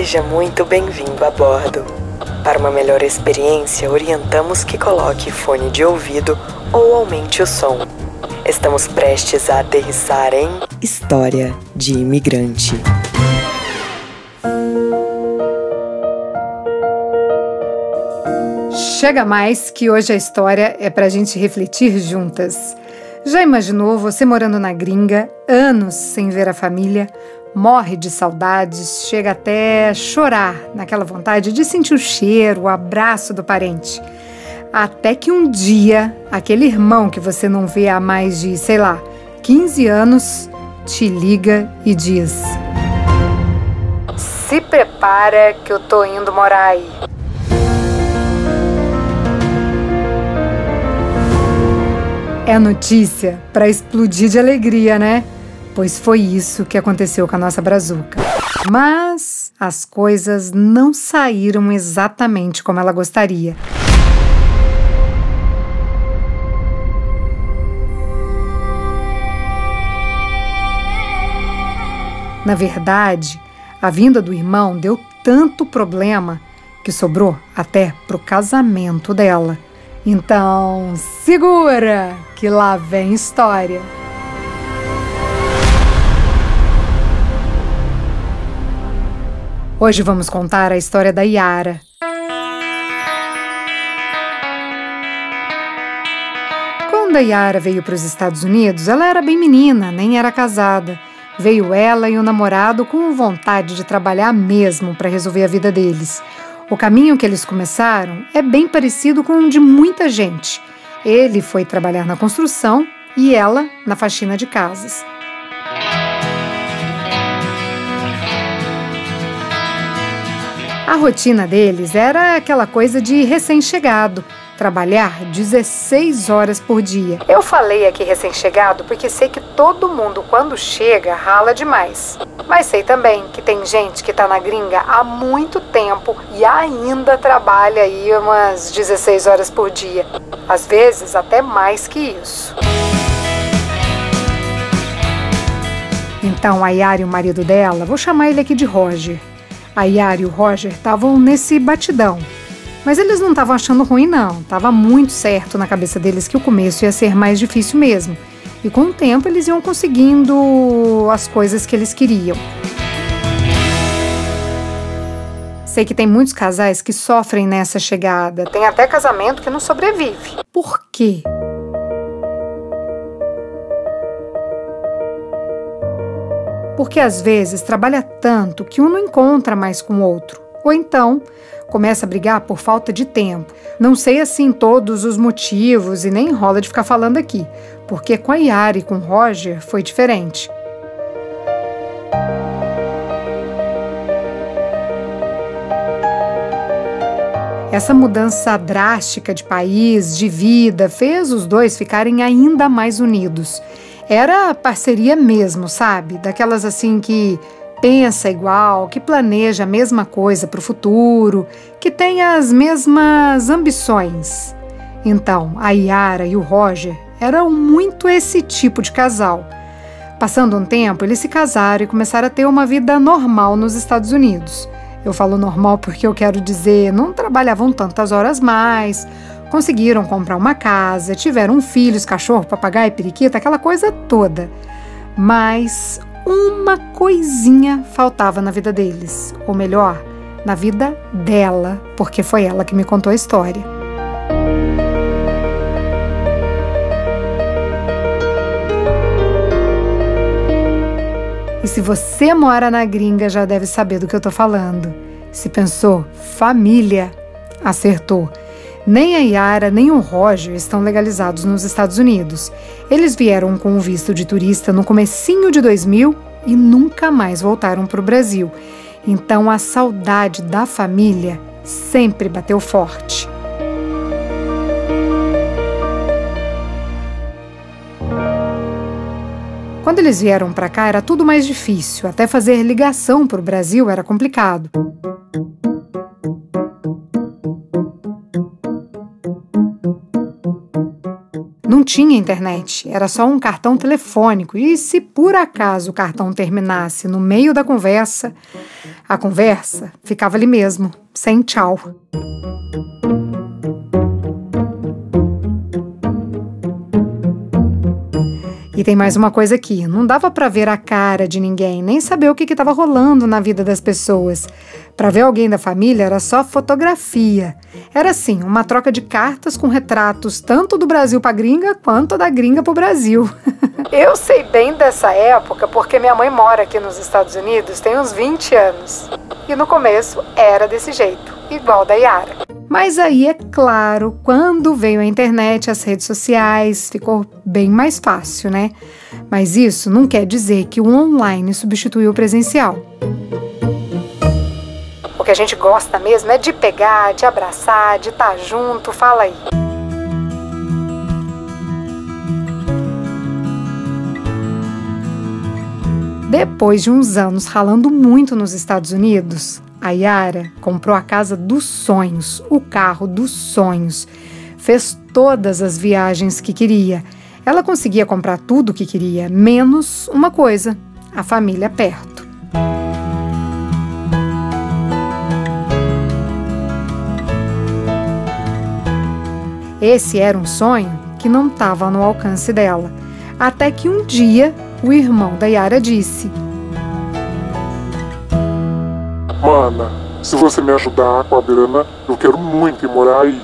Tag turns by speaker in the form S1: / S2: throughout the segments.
S1: Seja muito bem-vindo a bordo. Para uma melhor experiência, orientamos que coloque fone de ouvido ou aumente o som. Estamos prestes a aterrissar em História de Imigrante.
S2: Chega mais que hoje a história é para a gente refletir juntas. Já imaginou você morando na gringa, anos sem ver a família, morre de saudades, chega até chorar naquela vontade de sentir o cheiro, o abraço do parente. Até que um dia, aquele irmão que você não vê há mais de, sei lá, 15 anos, te liga e diz: Se prepara que eu tô indo morar aí. É notícia para explodir de alegria, né? pois foi isso que aconteceu com a nossa brazuca. Mas as coisas não saíram exatamente como ela gostaria. Na verdade, a vinda do irmão deu tanto problema que sobrou até pro casamento dela. Então, segura que lá vem história. Hoje vamos contar a história da Yara. Quando a Yara veio para os Estados Unidos, ela era bem menina, nem era casada. Veio ela e o namorado com vontade de trabalhar mesmo para resolver a vida deles. O caminho que eles começaram é bem parecido com o de muita gente. Ele foi trabalhar na construção e ela na faxina de casas. A rotina deles era aquela coisa de recém-chegado, trabalhar 16 horas por dia. Eu falei aqui recém-chegado porque sei que todo mundo, quando chega, rala demais. Mas sei também que tem gente que está na gringa há muito tempo e ainda trabalha aí umas 16 horas por dia. Às vezes até mais que isso. Então a Yara e o marido dela, vou chamar ele aqui de Roger, a Yara e o Roger estavam nesse batidão. Mas eles não estavam achando ruim, não. Tava muito certo na cabeça deles que o começo ia ser mais difícil mesmo. E com o tempo eles iam conseguindo as coisas que eles queriam. Sei que tem muitos casais que sofrem nessa chegada. Tem até casamento que não sobrevive. Por quê? porque às vezes trabalha tanto que um não encontra mais com o outro, ou então começa a brigar por falta de tempo. Não sei assim todos os motivos e nem rola de ficar falando aqui, porque com a Yara e com o Roger foi diferente. Essa mudança drástica de país, de vida, fez os dois ficarem ainda mais unidos era parceria mesmo, sabe? Daquelas assim que pensa igual, que planeja a mesma coisa para o futuro, que tem as mesmas ambições. Então, a Yara e o Roger eram muito esse tipo de casal. Passando um tempo, eles se casaram e começaram a ter uma vida normal nos Estados Unidos. Eu falo normal porque eu quero dizer, não trabalhavam tantas horas mais, Conseguiram comprar uma casa, tiveram filhos, cachorro, papagaio, periquita, aquela coisa toda. Mas uma coisinha faltava na vida deles, ou melhor, na vida dela, porque foi ela que me contou a história. E se você mora na gringa, já deve saber do que eu tô falando. Se pensou família, acertou. Nem a Yara nem o Roger estão legalizados nos Estados Unidos. Eles vieram com o visto de turista no comecinho de 2000 e nunca mais voltaram para o Brasil. Então a saudade da família sempre bateu forte. Quando eles vieram para cá era tudo mais difícil, até fazer ligação para o Brasil era complicado. Não tinha internet, era só um cartão telefônico. E se por acaso o cartão terminasse no meio da conversa, A conversa ficava ali mesmo, sem tchau. E tem mais uma coisa aqui: não dava para ver a cara de ninguém, nem saber o que estava rolando na vida das pessoas. Para ver alguém da família era só fotografia. Era assim, uma troca de cartas com retratos tanto do Brasil para gringa quanto da gringa para o Brasil. Eu sei bem dessa época porque minha mãe mora aqui nos Estados Unidos tem uns 20 anos. E no começo era desse jeito, igual da Yara. Mas aí, é claro, quando veio a internet, as redes sociais, ficou bem mais fácil, né? Mas isso não quer dizer que o online substituiu o presencial. O que a gente gosta mesmo é de pegar, de abraçar, de estar tá junto. Fala aí. Depois de uns anos ralando muito nos Estados Unidos, a Yara comprou a casa dos sonhos, o carro dos sonhos. Fez todas as viagens que queria. Ela conseguia comprar tudo o que queria, menos uma coisa: a família perto. Esse era um sonho que não estava no alcance dela. Até que um dia o irmão da Yara disse:
S3: Mana, se você me ajudar com a grana, eu quero muito ir morar aí.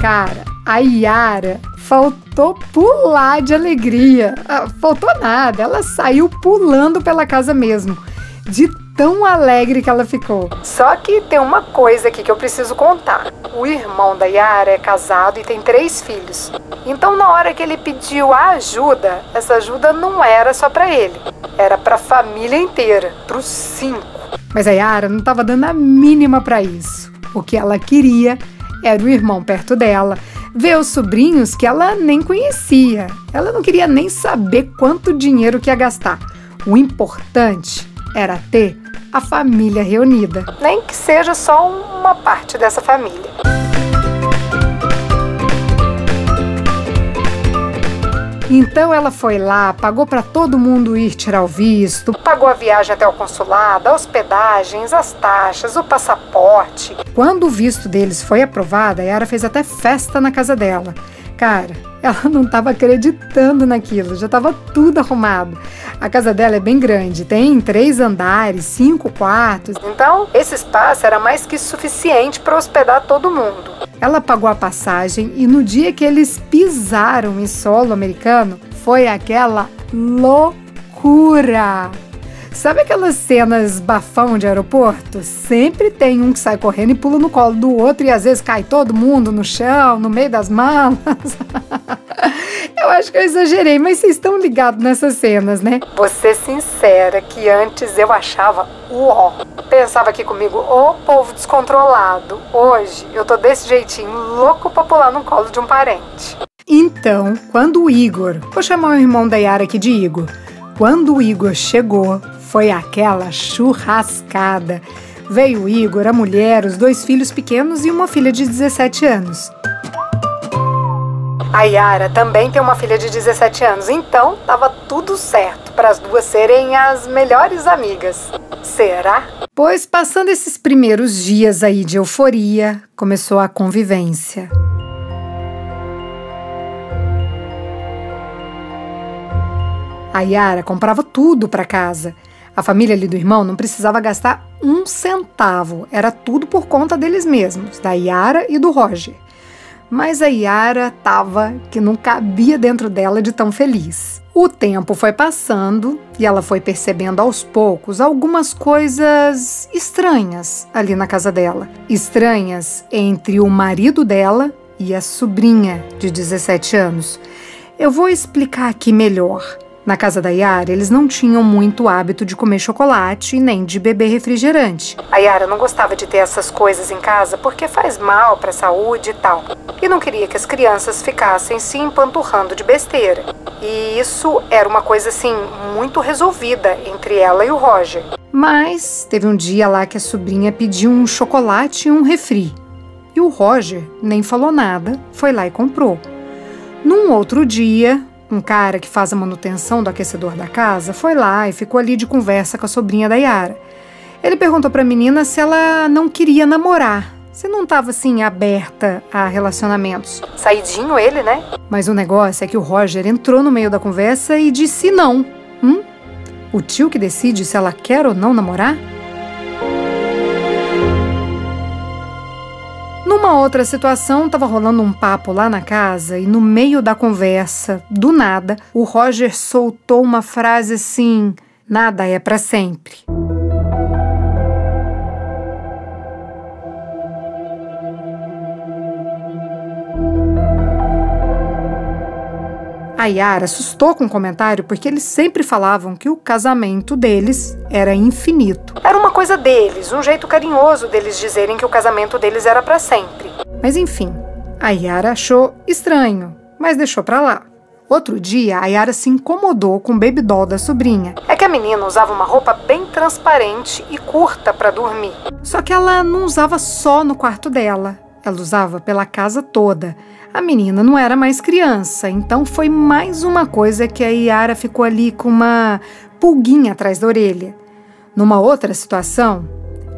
S2: Cara, a Yara faltou pular de alegria. Ah, faltou nada, ela saiu pulando pela casa mesmo. De tão alegre que ela ficou. Só que tem uma coisa aqui que eu preciso contar. O irmão da Yara é casado e tem três filhos. Então, na hora que ele pediu a ajuda, essa ajuda não era só para ele, era para a família inteira, para os cinco. Mas a Yara não estava dando a mínima para isso. O que ela queria era o irmão perto dela, ver os sobrinhos que ela nem conhecia. Ela não queria nem saber quanto dinheiro que ia gastar. O importante era ter a família reunida, nem que seja só uma parte dessa família. Então ela foi lá, pagou para todo mundo ir tirar o visto, pagou a viagem até o consulado, a hospedagens, as taxas, o passaporte. Quando o visto deles foi aprovado, a Yara fez até festa na casa dela. Cara, ela não estava acreditando naquilo, já estava tudo arrumado. A casa dela é bem grande, tem três andares, cinco quartos. Então, esse espaço era mais que suficiente para hospedar todo mundo. Ela pagou a passagem e no dia que eles pisaram em solo americano, foi aquela loucura. Sabe aquelas cenas bafão de aeroporto? Sempre tem um que sai correndo e pula no colo do outro e às vezes cai todo mundo no chão, no meio das malas. eu acho que eu exagerei, mas vocês estão ligados nessas cenas, né? Vou ser sincera que antes eu achava uó. Pensava aqui comigo, ô povo descontrolado. Hoje eu tô desse jeitinho, louco pra pular no colo de um parente. Então, quando o Igor, vou chamar o irmão da Yara aqui de Igor, quando o Igor chegou, foi aquela churrascada. Veio o Igor, a mulher, os dois filhos pequenos e uma filha de 17 anos. A Yara também tem uma filha de 17 anos, então estava tudo certo para as duas serem as melhores amigas. Será? Pois passando esses primeiros dias aí de euforia, começou a convivência. A Yara comprava tudo para casa. A família ali do irmão não precisava gastar um centavo, era tudo por conta deles mesmos, da Yara e do Roger. Mas a Yara tava que não cabia dentro dela de tão feliz. O tempo foi passando e ela foi percebendo aos poucos algumas coisas estranhas ali na casa dela. Estranhas entre o marido dela e a sobrinha de 17 anos. Eu vou explicar aqui melhor. Na casa da Yara, eles não tinham muito hábito de comer chocolate nem de beber refrigerante. A Yara não gostava de ter essas coisas em casa porque faz mal para a saúde e tal. E não queria que as crianças ficassem se empanturrando de besteira. E isso era uma coisa assim muito resolvida entre ela e o Roger. Mas teve um dia lá que a sobrinha pediu um chocolate e um refri. E o Roger nem falou nada, foi lá e comprou. Num outro dia, um cara que faz a manutenção do aquecedor da casa, foi lá e ficou ali de conversa com a sobrinha da Yara. Ele perguntou para a menina se ela não queria namorar, se não estava assim aberta a relacionamentos.
S1: Saidinho ele, né?
S2: Mas o negócio é que o Roger entrou no meio da conversa e disse não. Hum? O tio que decide se ela quer ou não namorar? Numa outra situação, estava rolando um papo lá na casa e no meio da conversa, do nada, o Roger soltou uma frase assim: nada é para sempre. A Yara assustou com o comentário porque eles sempre falavam que o casamento deles era infinito.
S1: Era uma coisa deles, um jeito carinhoso deles dizerem que o casamento deles era para sempre.
S2: Mas enfim, a Yara achou estranho, mas deixou para lá. Outro dia, a Yara se incomodou com o baby doll da sobrinha.
S1: É que a menina usava uma roupa bem transparente e curta para dormir.
S2: Só que ela não usava só no quarto dela, ela usava pela casa toda. A menina não era mais criança, então foi mais uma coisa que a Yara ficou ali com uma pulguinha atrás da orelha. Numa outra situação,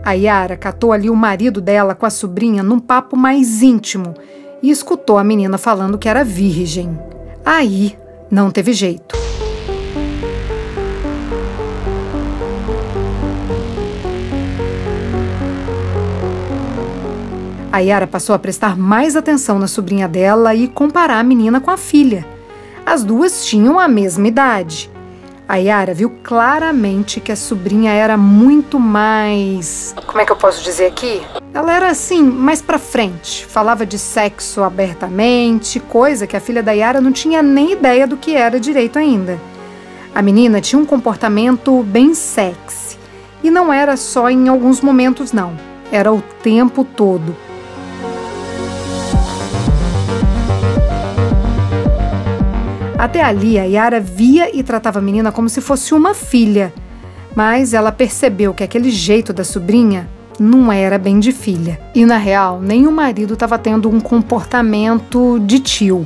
S2: a Yara catou ali o marido dela com a sobrinha num papo mais íntimo e escutou a menina falando que era virgem. Aí não teve jeito. A Yara passou a prestar mais atenção na sobrinha dela e comparar a menina com a filha. As duas tinham a mesma idade. A Yara viu claramente que a sobrinha era muito mais.
S1: Como é que eu posso dizer aqui?
S2: Ela era assim, mais pra frente. Falava de sexo abertamente, coisa que a filha da Yara não tinha nem ideia do que era direito ainda. A menina tinha um comportamento bem sexy. E não era só em alguns momentos, não. Era o tempo todo. Até ali, a Yara via e tratava a menina como se fosse uma filha. Mas ela percebeu que aquele jeito da sobrinha não era bem de filha. E na real, nem o marido estava tendo um comportamento de tio.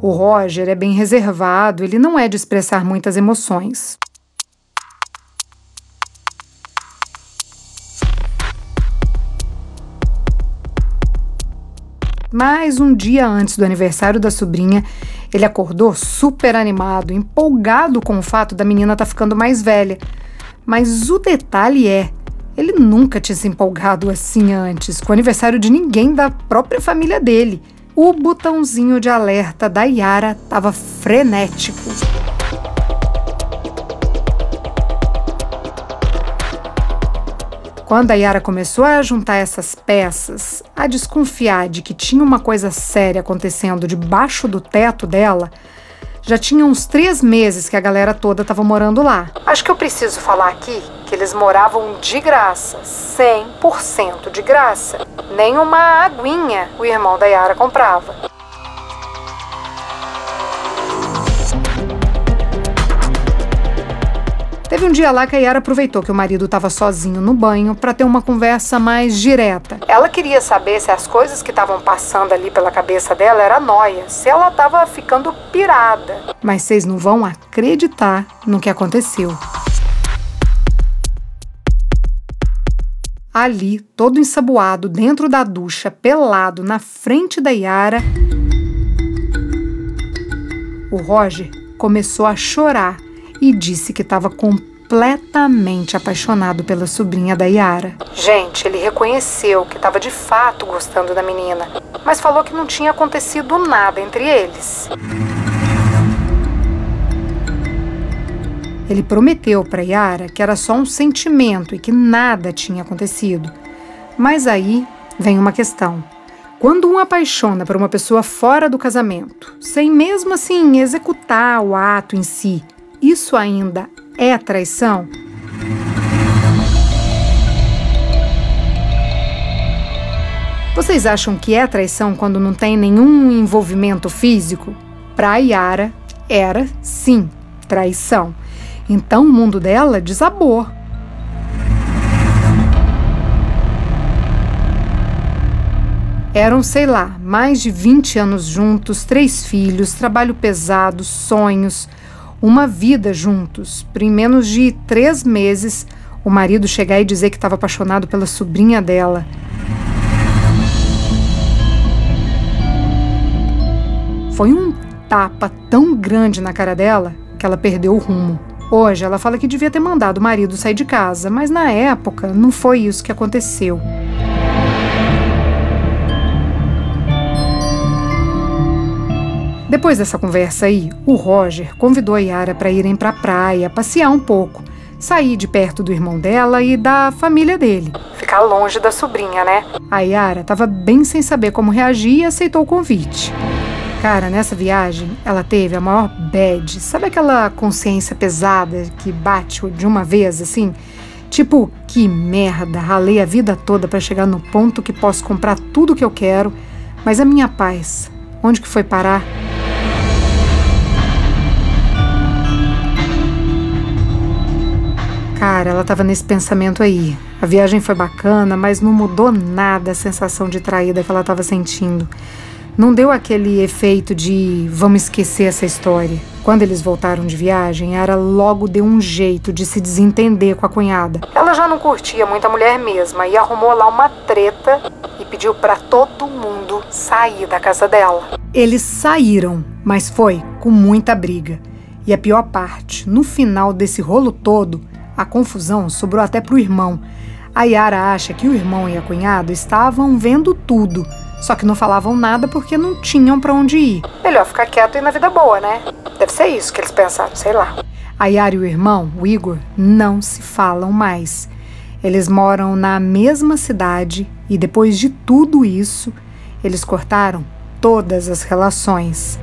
S2: O Roger é bem reservado, ele não é de expressar muitas emoções. Mas um dia antes do aniversário da sobrinha, ele acordou super animado, empolgado com o fato da menina estar tá ficando mais velha. Mas o detalhe é, ele nunca tinha se empolgado assim antes, com o aniversário de ninguém da própria família dele. O botãozinho de alerta da Yara estava frenético. Quando a Yara começou a juntar essas peças, a desconfiar de que tinha uma coisa séria acontecendo debaixo do teto dela, já tinha uns três meses que a galera toda estava morando lá.
S1: Acho que eu preciso falar aqui que eles moravam de graça, 100% de graça. Nem uma aguinha o irmão da Yara comprava.
S2: Teve um dia lá que a Yara aproveitou que o marido estava sozinho no banho para ter uma conversa mais direta.
S1: Ela queria saber se as coisas que estavam passando ali pela cabeça dela era noia, se ela estava ficando pirada.
S2: Mas vocês não vão acreditar no que aconteceu. Ali, todo ensaboado, dentro da ducha, pelado, na frente da Yara, o Roger começou a chorar e disse que estava completamente apaixonado pela sobrinha da Yara.
S1: Gente, ele reconheceu que estava de fato gostando da menina, mas falou que não tinha acontecido nada entre eles.
S2: Ele prometeu para Yara que era só um sentimento e que nada tinha acontecido. Mas aí vem uma questão. Quando um apaixona por uma pessoa fora do casamento, sem mesmo assim executar o ato em si, isso ainda é traição? Vocês acham que é traição quando não tem nenhum envolvimento físico? Para Yara, era sim traição. Então o mundo dela desabou. Eram, sei lá, mais de 20 anos juntos, três filhos, trabalho pesado, sonhos, uma vida juntos. Por em menos de três meses, o marido chegar e dizer que estava apaixonado pela sobrinha dela. Foi um tapa tão grande na cara dela que ela perdeu o rumo. Hoje ela fala que devia ter mandado o marido sair de casa, mas na época não foi isso que aconteceu. Depois dessa conversa aí, o Roger convidou a Yara para irem para a praia, passear um pouco, sair de perto do irmão dela e da família dele. Ficar longe da sobrinha, né? A Yara estava bem sem saber como reagir e aceitou o convite. Cara, nessa viagem, ela teve a maior bad. Sabe aquela consciência pesada que bate de uma vez assim? Tipo, que merda, ralei a vida toda para chegar no ponto que posso comprar tudo que eu quero, mas a minha paz, onde que foi parar? Cara, ela estava nesse pensamento aí. A viagem foi bacana, mas não mudou nada a sensação de traída que ela estava sentindo. Não deu aquele efeito de vamos esquecer essa história. Quando eles voltaram de viagem, Ara logo deu um jeito de se desentender com a cunhada. Ela já não curtia muito a mulher mesma e arrumou lá uma treta e pediu para todo mundo sair da casa dela. Eles saíram, mas foi com muita briga. E a pior parte, no final desse rolo todo, a confusão sobrou até para o irmão. A Yara acha que o irmão e a cunhada estavam vendo tudo, só que não falavam nada porque não tinham para onde ir. Melhor ficar quieto e na vida boa, né? Deve ser isso que eles pensaram, sei lá. A Yara e o irmão, o Igor, não se falam mais. Eles moram na mesma cidade e depois de tudo isso, eles cortaram todas as relações.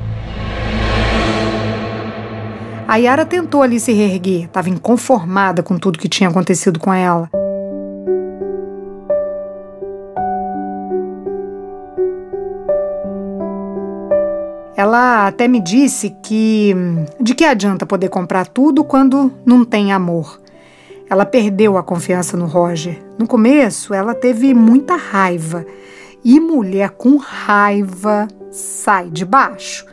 S2: A Yara tentou ali se reerguer, estava inconformada com tudo que tinha acontecido com ela. Ela até me disse que de que adianta poder comprar tudo quando não tem amor. Ela perdeu a confiança no Roger. No começo, ela teve muita raiva. E mulher com raiva sai de baixo.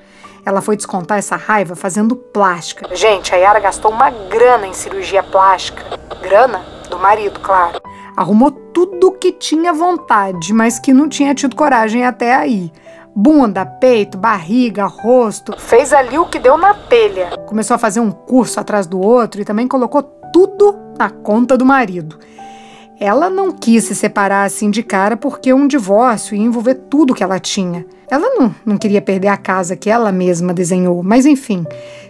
S2: Ela foi descontar essa raiva fazendo plástica. Gente, a Yara gastou uma grana em cirurgia plástica. Grana? Do marido, claro. Arrumou tudo que tinha vontade, mas que não tinha tido coragem até aí. Bunda, peito, barriga, rosto. Fez ali o que deu na telha. Começou a fazer um curso atrás do outro e também colocou tudo na conta do marido. Ela não quis se separar assim de cara porque um divórcio ia envolver tudo que ela tinha. Ela não, não queria perder a casa que ela mesma desenhou, mas enfim,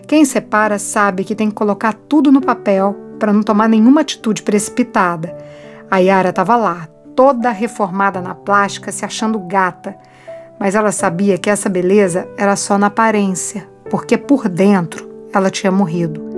S2: quem separa sabe que tem que colocar tudo no papel para não tomar nenhuma atitude precipitada. A Yara estava lá, toda reformada na plástica, se achando gata, mas ela sabia que essa beleza era só na aparência, porque por dentro ela tinha morrido.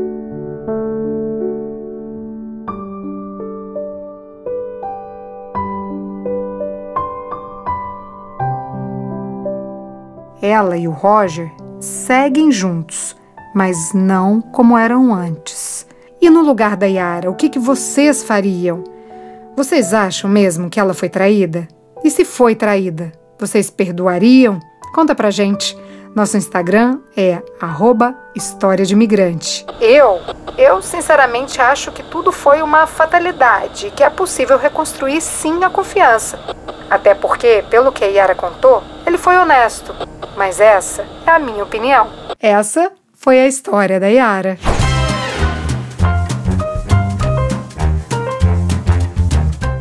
S2: Ela e o Roger seguem juntos, mas não como eram antes. E no lugar da Yara, o que, que vocês fariam? Vocês acham mesmo que ela foi traída? E se foi traída, vocês perdoariam? Conta pra gente. Nosso Instagram é História de. Eu, eu sinceramente acho que tudo foi uma fatalidade, que é possível reconstruir sim a confiança. Até porque, pelo que a Yara contou, ele foi honesto. Mas essa é a minha opinião. Essa foi a história da Yara.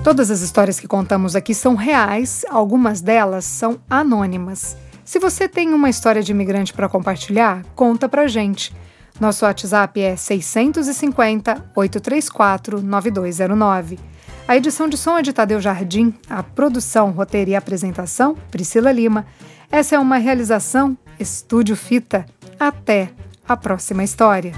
S2: Todas as histórias que contamos aqui são reais, algumas delas são anônimas. Se você tem uma história de imigrante para compartilhar, conta pra gente. Nosso WhatsApp é 650 834 9209. A edição de som é de Tadeu Jardim, a produção, roteiro e apresentação, Priscila Lima. Essa é uma realização Estúdio Fita. Até a próxima história.